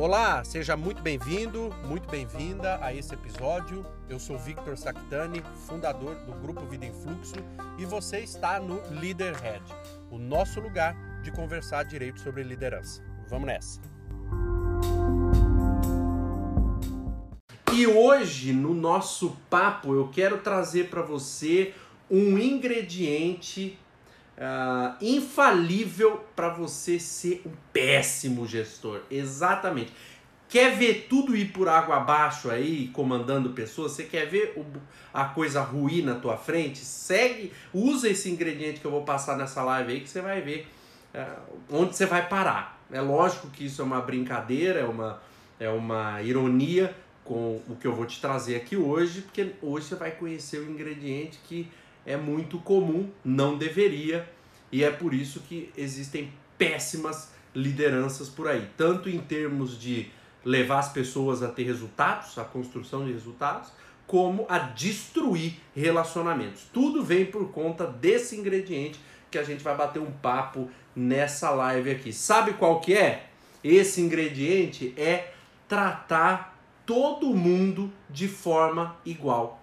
Olá, seja muito bem-vindo, muito bem-vinda a esse episódio. Eu sou Victor Sactani, fundador do Grupo Vida em Fluxo, e você está no Leaderhead, o nosso lugar de conversar direito sobre liderança. Vamos nessa! E hoje, no nosso papo, eu quero trazer para você um ingrediente uh, infalível para você ser um péssimo gestor. Exatamente. Quer ver tudo ir por água abaixo aí, comandando pessoas? Você quer ver o, a coisa ruir na tua frente? Segue, usa esse ingrediente que eu vou passar nessa live aí que você vai ver uh, onde você vai parar. É lógico que isso é uma brincadeira, é uma, é uma ironia com o que eu vou te trazer aqui hoje, porque hoje você vai conhecer o ingrediente que é muito comum, não deveria, e é por isso que existem péssimas lideranças por aí, tanto em termos de levar as pessoas a ter resultados, a construção de resultados, como a destruir relacionamentos. Tudo vem por conta desse ingrediente que a gente vai bater um papo nessa live aqui. Sabe qual que é? Esse ingrediente é tratar todo mundo de forma igual.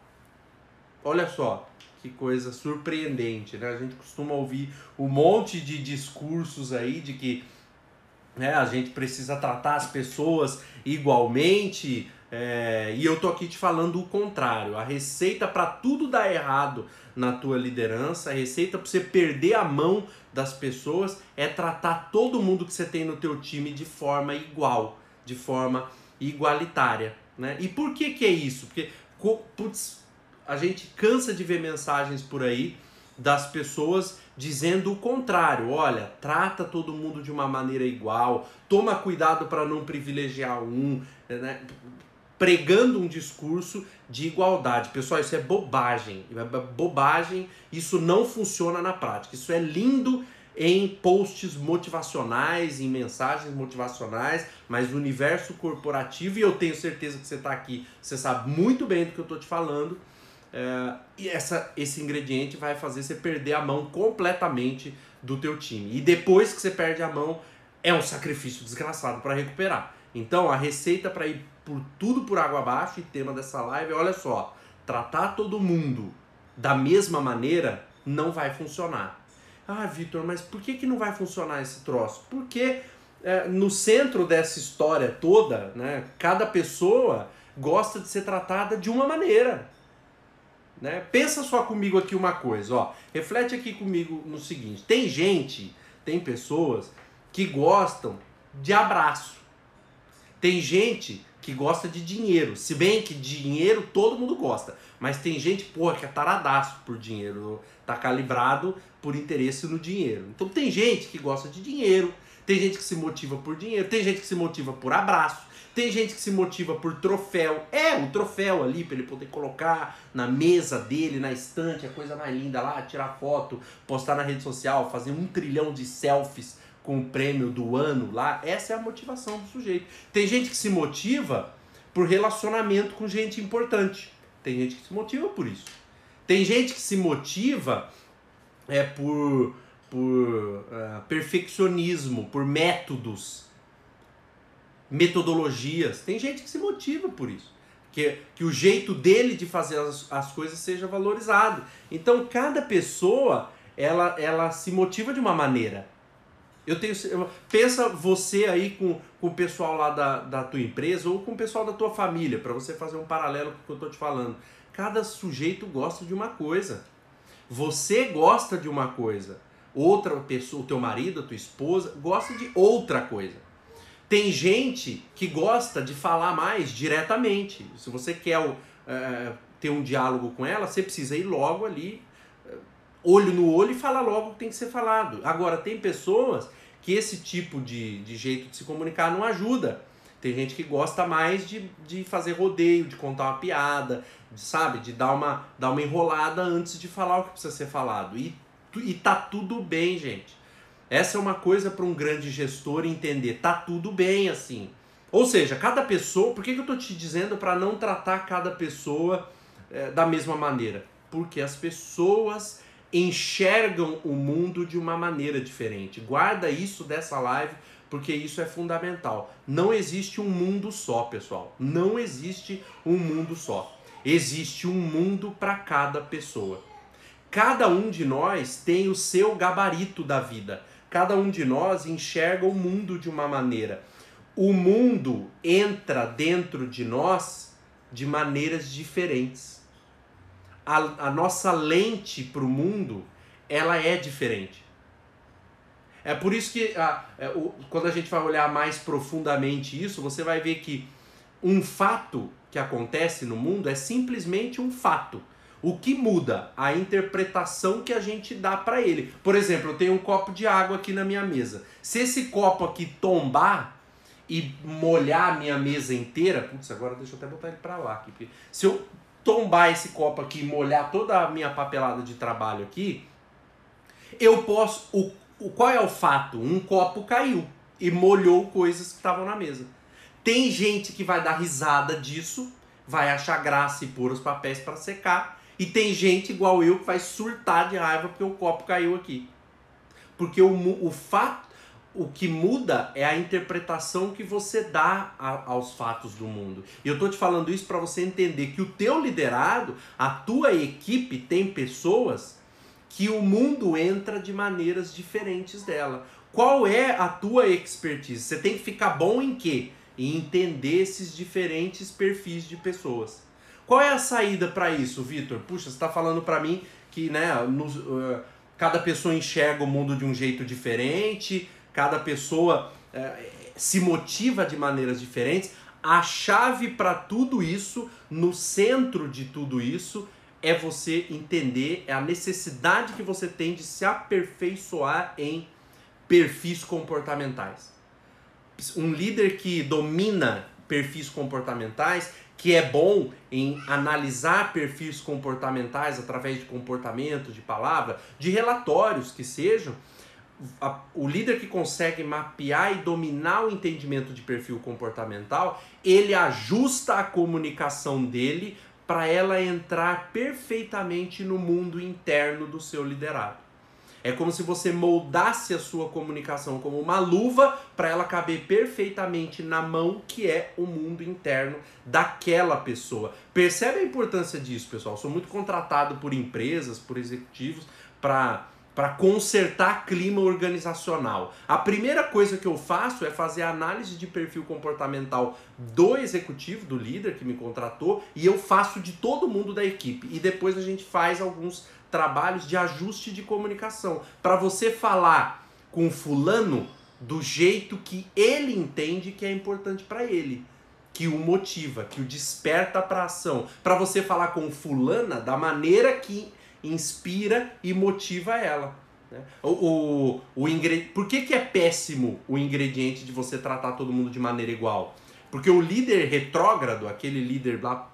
Olha só, que coisa surpreendente, né? A gente costuma ouvir um monte de discursos aí de que né, a gente precisa tratar as pessoas igualmente, é, e eu tô aqui te falando o contrário. A receita para tudo dar errado na tua liderança, a receita para você perder a mão das pessoas é tratar todo mundo que você tem no teu time de forma igual, de forma igualitária, né? E por que que é isso? Porque putz, a gente cansa de ver mensagens por aí das pessoas dizendo o contrário. Olha, trata todo mundo de uma maneira igual, toma cuidado para não privilegiar um, né? pregando um discurso de igualdade. Pessoal, isso é bobagem. É bobagem, isso não funciona na prática. Isso é lindo em posts motivacionais, em mensagens motivacionais, mas no universo corporativo, e eu tenho certeza que você está aqui, você sabe muito bem do que eu estou te falando é, e essa, esse ingrediente vai fazer você perder a mão completamente do teu time. E depois que você perde a mão, é um sacrifício desgraçado para recuperar. Então, a receita para ir por tudo por água abaixo, e tema dessa live, olha só, tratar todo mundo da mesma maneira não vai funcionar. Ah, Vitor, mas por que, que não vai funcionar esse troço? Porque é, no centro dessa história toda, né, cada pessoa gosta de ser tratada de uma maneira. Né? Pensa só comigo aqui uma coisa, ó. Reflete aqui comigo no seguinte: tem gente, tem pessoas que gostam de abraço. Tem gente que gosta de dinheiro. Se bem que dinheiro todo mundo gosta. Mas tem gente, porra, que é taradaço por dinheiro. Tá calibrado por interesse no dinheiro. Então tem gente que gosta de dinheiro. Tem gente que se motiva por dinheiro. Tem gente que se motiva por abraço. Tem gente que se motiva por troféu. É, o troféu ali para ele poder colocar na mesa dele, na estante, a coisa mais linda lá, tirar foto, postar na rede social, fazer um trilhão de selfies com o prêmio do ano lá. Essa é a motivação do sujeito. Tem gente que se motiva por relacionamento com gente importante. Tem gente que se motiva por isso. Tem gente que se motiva é por, por uh, perfeccionismo, por métodos metodologias. Tem gente que se motiva por isso. Que, que o jeito dele de fazer as, as coisas seja valorizado. Então, cada pessoa, ela, ela se motiva de uma maneira. Eu tenho, pensa você aí com, com o pessoal lá da, da tua empresa ou com o pessoal da tua família, para você fazer um paralelo com o que eu estou te falando. Cada sujeito gosta de uma coisa. Você gosta de uma coisa. Outra pessoa, o teu marido, a tua esposa, gosta de outra coisa. Tem gente que gosta de falar mais diretamente. Se você quer uh, ter um diálogo com ela, você precisa ir logo ali, uh, olho no olho, e falar logo o que tem que ser falado. Agora, tem pessoas que esse tipo de, de jeito de se comunicar não ajuda. Tem gente que gosta mais de, de fazer rodeio, de contar uma piada, de, sabe? De dar uma, dar uma enrolada antes de falar o que precisa ser falado. E, e tá tudo bem, gente. Essa é uma coisa para um grande gestor entender. Tá tudo bem assim. Ou seja, cada pessoa. Por que, que eu estou te dizendo para não tratar cada pessoa é, da mesma maneira? Porque as pessoas enxergam o mundo de uma maneira diferente. Guarda isso dessa live porque isso é fundamental. Não existe um mundo só, pessoal. Não existe um mundo só. Existe um mundo para cada pessoa. Cada um de nós tem o seu gabarito da vida. Cada um de nós enxerga o mundo de uma maneira. O mundo entra dentro de nós de maneiras diferentes. A, a nossa lente para o mundo, ela é diferente. É por isso que a, é, o, quando a gente vai olhar mais profundamente isso, você vai ver que um fato que acontece no mundo é simplesmente um fato. O que muda? A interpretação que a gente dá para ele. Por exemplo, eu tenho um copo de água aqui na minha mesa. Se esse copo aqui tombar e molhar a minha mesa inteira, putz, agora deixa eu até botar ele para lá aqui. Se eu tombar esse copo aqui e molhar toda a minha papelada de trabalho aqui, eu posso. O, o, qual é o fato? Um copo caiu e molhou coisas que estavam na mesa. Tem gente que vai dar risada disso, vai achar graça e pôr os papéis para secar. E tem gente igual eu que vai surtar de raiva porque o copo caiu aqui. Porque o, o fato, o que muda é a interpretação que você dá a, aos fatos do mundo. E eu tô te falando isso para você entender que o teu liderado, a tua equipe tem pessoas que o mundo entra de maneiras diferentes dela. Qual é a tua expertise? Você tem que ficar bom em quê? Em entender esses diferentes perfis de pessoas. Qual é a saída para isso, Vitor? Puxa, você está falando para mim que né, uh, cada pessoa enxerga o mundo de um jeito diferente, cada pessoa uh, se motiva de maneiras diferentes. A chave para tudo isso, no centro de tudo isso, é você entender é a necessidade que você tem de se aperfeiçoar em perfis comportamentais. Um líder que domina perfis comportamentais, que é bom em analisar perfis comportamentais através de comportamento, de palavra, de relatórios que sejam, o líder que consegue mapear e dominar o entendimento de perfil comportamental, ele ajusta a comunicação dele para ela entrar perfeitamente no mundo interno do seu liderado. É como se você moldasse a sua comunicação como uma luva para ela caber perfeitamente na mão que é o mundo interno daquela pessoa. Percebe a importância disso, pessoal? sou muito contratado por empresas, por executivos para para consertar clima organizacional. A primeira coisa que eu faço é fazer análise de perfil comportamental do executivo, do líder que me contratou, e eu faço de todo mundo da equipe. E depois a gente faz alguns trabalhos de ajuste de comunicação para você falar com fulano do jeito que ele entende que é importante para ele que o motiva, que o desperta para ação, para você falar com fulana da maneira que inspira e motiva ela. Né? O, o, o ingred... Por que, que é péssimo o ingrediente de você tratar todo mundo de maneira igual? Porque o líder retrógrado, aquele líder lá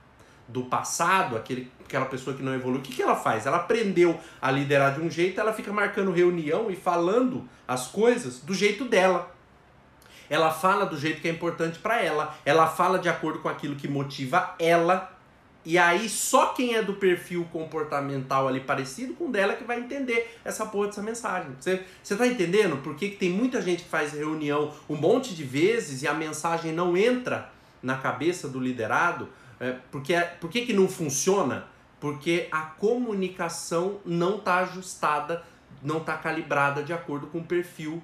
do passado, aquele, aquela pessoa que não evoluiu, o que, que ela faz? Ela aprendeu a liderar de um jeito, ela fica marcando reunião e falando as coisas do jeito dela. Ela fala do jeito que é importante para ela. Ela fala de acordo com aquilo que motiva ela e aí só quem é do perfil comportamental ali parecido com dela que vai entender essa porra dessa mensagem. Você, você tá entendendo por que, que tem muita gente que faz reunião um monte de vezes e a mensagem não entra na cabeça do liderado? É, porque, por que, que não funciona? Porque a comunicação não está ajustada, não está calibrada de acordo com o perfil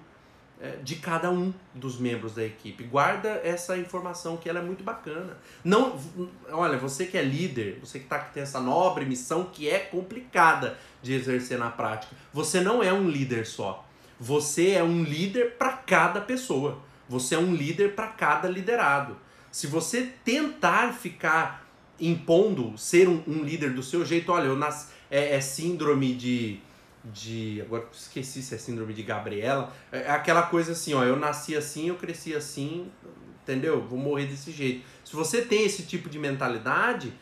é, de cada um dos membros da equipe. Guarda essa informação que ela é muito bacana. Não, olha, você que é líder, você que, tá, que tem essa nobre missão que é complicada de exercer na prática. Você não é um líder só. Você é um líder para cada pessoa. Você é um líder para cada liderado. Se você tentar ficar impondo ser um, um líder do seu jeito, olha, eu nas, é, é síndrome de de. Agora esqueci se é síndrome de Gabriela. É, é aquela coisa assim, ó. Eu nasci assim, eu cresci assim, entendeu? Vou morrer desse jeito. Se você tem esse tipo de mentalidade,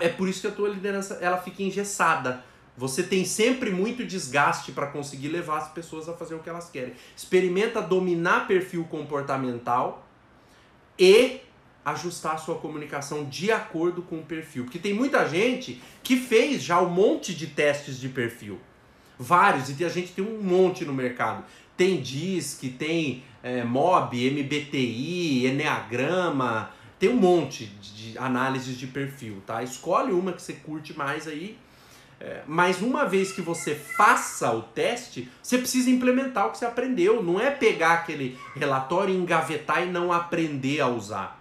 é por isso que a tua liderança ela fica engessada. Você tem sempre muito desgaste para conseguir levar as pessoas a fazer o que elas querem. Experimenta dominar perfil comportamental e ajustar a sua comunicação de acordo com o perfil. Porque tem muita gente que fez já um monte de testes de perfil. Vários, e a gente tem um monte no mercado. tem DISC, tem é, MOB, MBTI, Enneagrama, tem um monte de análises de perfil, tá? Escolhe uma que você curte mais aí. É, mas uma vez que você faça o teste, você precisa implementar o que você aprendeu. Não é pegar aquele relatório, engavetar e não aprender a usar.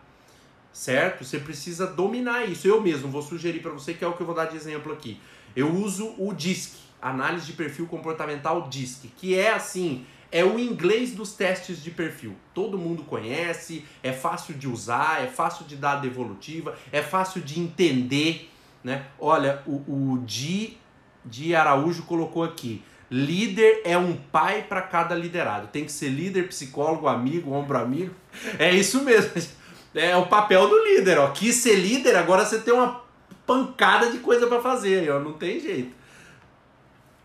Certo? Você precisa dominar isso. Eu mesmo vou sugerir para você que é o que eu vou dar de exemplo aqui. Eu uso o DISC, análise de perfil comportamental DISC, que é assim, é o inglês dos testes de perfil. Todo mundo conhece, é fácil de usar, é fácil de dar devolutiva, é fácil de entender. Né? Olha, o, o Di, Di Araújo colocou aqui. Líder é um pai para cada liderado. Tem que ser líder, psicólogo, amigo, ombro amigo. É isso mesmo. É o papel do líder. Ó. Quis ser líder, agora você tem uma pancada de coisa para fazer. Ó. Não tem jeito.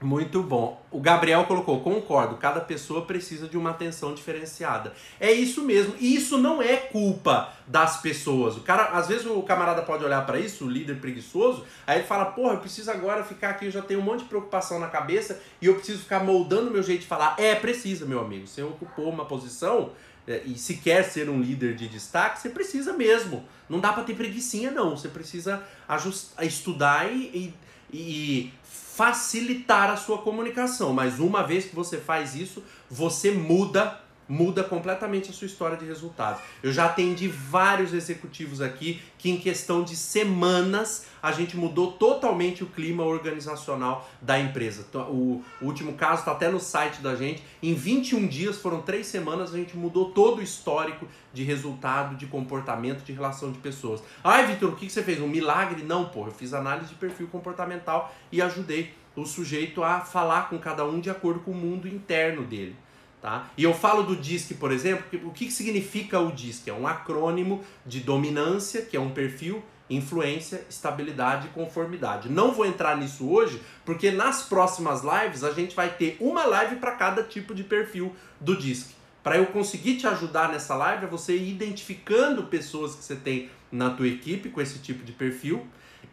Muito bom. O Gabriel colocou, concordo, cada pessoa precisa de uma atenção diferenciada. É isso mesmo. E isso não é culpa das pessoas. O cara, às vezes o camarada pode olhar para isso, o líder preguiçoso, aí ele fala: "Porra, eu preciso agora ficar aqui, eu já tenho um monte de preocupação na cabeça e eu preciso ficar moldando meu jeito de falar". É, precisa, meu amigo. Você ocupou uma posição é, e se quer ser um líder de destaque, você precisa mesmo. Não dá para ter preguiçinha não. Você precisa ajustar, estudar e, e, e facilitar a sua comunicação, mas uma vez que você faz isso, você muda muda completamente a sua história de resultados. Eu já atendi vários executivos aqui que em questão de semanas a gente mudou totalmente o clima organizacional da empresa. Então, o, último caso está até no site da gente. Em 21 dias, foram três semanas, a gente mudou todo o histórico de resultado, de comportamento, de relação de pessoas. Ai, Vitor, o que você fez? Um milagre? Não, pô, eu fiz análise de perfil comportamental e ajudei o sujeito a falar com cada um de acordo com o mundo interno dele. Tá? E eu falo do DISC, por exemplo, o que, significa o DISC? É um acrônimo de dominância, que é um perfil, influência, estabilidade e conformidade. Não vou entrar nisso hoje, porque nas próximas lives a gente vai ter uma live para cada tipo de perfil do DISC. Para eu conseguir te ajudar nessa live, é você ir identificando pessoas que você tem na tua equipe com esse tipo de perfil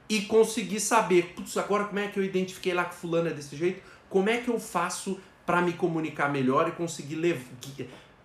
e conseguir saber, putz, agora como é que eu identifiquei lá que fulano é desse jeito? Como é que eu faço para me comunicar melhor e conseguir levar,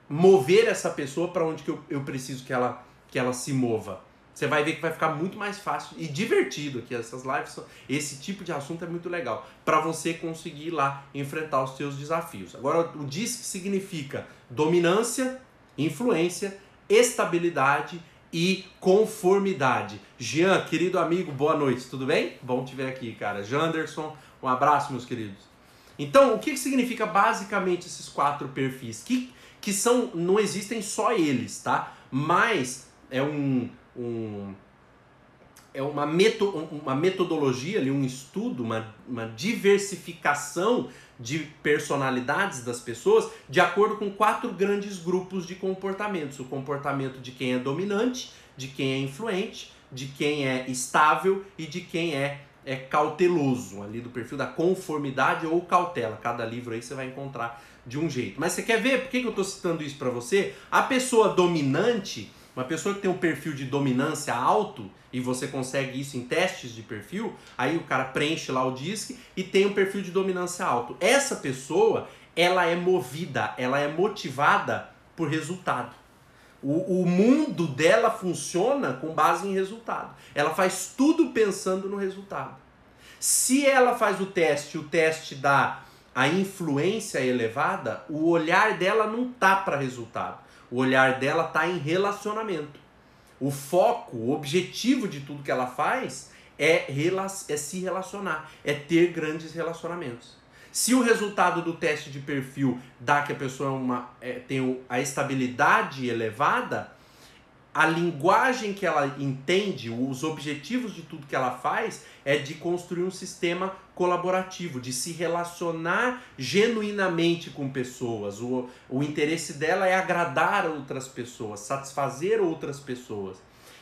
mover essa pessoa para onde que eu, eu preciso que ela, que ela se mova. Você vai ver que vai ficar muito mais fácil e divertido aqui essas lives. Esse tipo de assunto é muito legal para você conseguir ir lá enfrentar os seus desafios. Agora, o DISC significa dominância, influência, estabilidade e conformidade. Jean, querido amigo, boa noite, tudo bem? Bom te ver aqui, cara. Janderson, um abraço, meus queridos. Então, o que, significa basicamente esses quatro perfis? Que, que são, não existem só eles, tá? Mas é um, um é uma, meto, uma metodologia, ali, um estudo, uma, uma diversificação de personalidades das pessoas de acordo com quatro grandes grupos de comportamentos: o comportamento de quem é dominante, de quem é influente, de quem é estável e de quem é é cauteloso, ali do perfil da conformidade ou cautela. Cada livro aí você vai encontrar de um jeito. Mas você quer ver por que eu estou citando isso para você? A pessoa dominante, uma pessoa que tem um perfil de dominância alto, e você consegue isso em testes de perfil, aí o cara preenche lá o DISC e tem um perfil de dominância alto. Essa pessoa, ela é movida, ela é motivada por resultado. O, o mundo dela funciona com base em resultado. Ela faz tudo pensando no resultado. Se ela faz o teste, o teste dá a influência elevada, o olhar dela não tá para resultado. O olhar dela tá em relacionamento. O foco, o objetivo de tudo que ela faz é, é se relacionar, é ter grandes relacionamentos. Se o resultado do teste de perfil dá que a pessoa é uma, é, tem a estabilidade elevada, a linguagem que ela entende, os objetivos de tudo que ela faz é de construir um sistema colaborativo, de se relacionar genuinamente com pessoas. O, o interesse dela é agradar outras pessoas, satisfazer outras pessoas.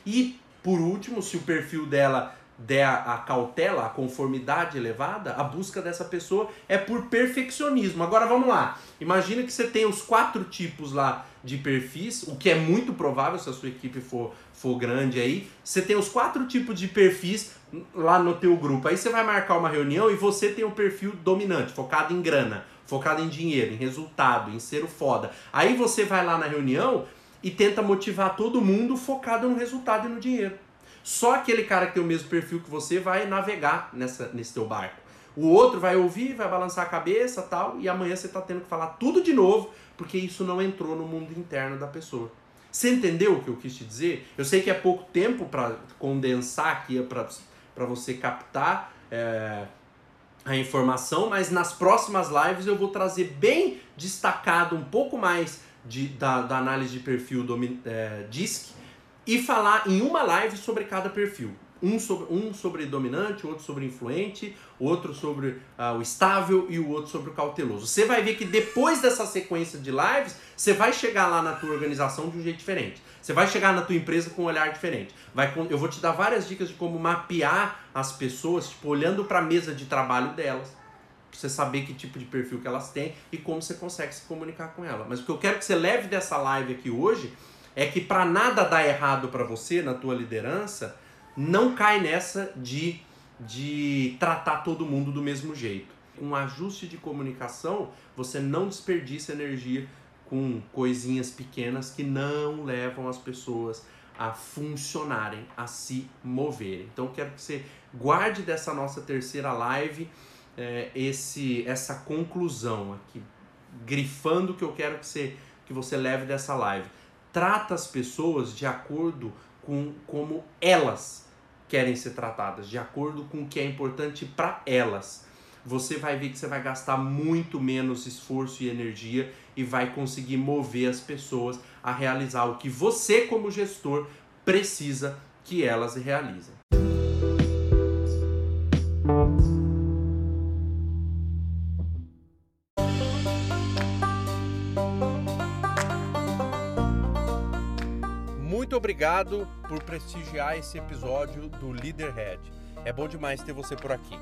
E, por último, se o perfil dela der a, cautela, a conformidade elevada, a busca dessa pessoa é por perfeccionismo. Agora vamos lá. Imagina que você tem os quatro tipos lá de perfis, o que é muito provável se a sua equipe for, for grande aí. Você tem os quatro tipos de perfis lá no teu grupo. Aí você vai marcar uma reunião e você tem o perfil dominante, focado em grana, focado em dinheiro, em resultado, em ser o foda. Aí você vai lá na reunião e tenta motivar todo mundo focado no resultado e no dinheiro. Só aquele cara que tem o mesmo perfil que você vai navegar nessa, nesse teu barco. O outro vai ouvir, vai balançar a cabeça tal, e amanhã você está tendo que falar tudo de novo, porque isso não entrou no mundo interno da pessoa. Você entendeu o que eu quis te dizer? Eu sei que é pouco tempo para condensar aqui, para você captar é, a informação, mas nas próximas lives eu vou trazer bem destacado um pouco mais de, da, da análise de perfil do é, DISC e falar em uma live sobre cada perfil. Um sobre, um sobre dominante, outro sobre influente, outro sobre uh, o estável e o outro sobre o cauteloso. Você vai ver que depois dessa sequência de lives, você vai chegar lá na tua organização de um jeito diferente. Você vai chegar na tua empresa com um olhar diferente. Vai, eu vou te dar várias dicas de como mapear as pessoas, tipo, olhando para a mesa de trabalho delas. Pra você saber que tipo de perfil que elas têm e como você consegue se comunicar com ela. Mas o que eu quero que você leve dessa live aqui hoje é que para nada dar errado para você na tua liderança, não cai nessa de, de tratar todo mundo do mesmo jeito. Um ajuste de comunicação, você não desperdiça energia com coisinhas pequenas que não levam as pessoas a funcionarem, a se moverem. Então quero que você guarde dessa nossa terceira live é, esse essa conclusão aqui, grifando o que eu quero que você que você leve dessa live. Trata as pessoas de acordo com como elas querem ser tratadas, de acordo com o que é importante para elas. Você vai ver que você vai gastar muito menos esforço e energia e vai conseguir mover as pessoas a realizar o que você, como gestor, precisa que elas realizem. Obrigado por prestigiar esse episódio do Leaderhead. É bom demais ter você por aqui.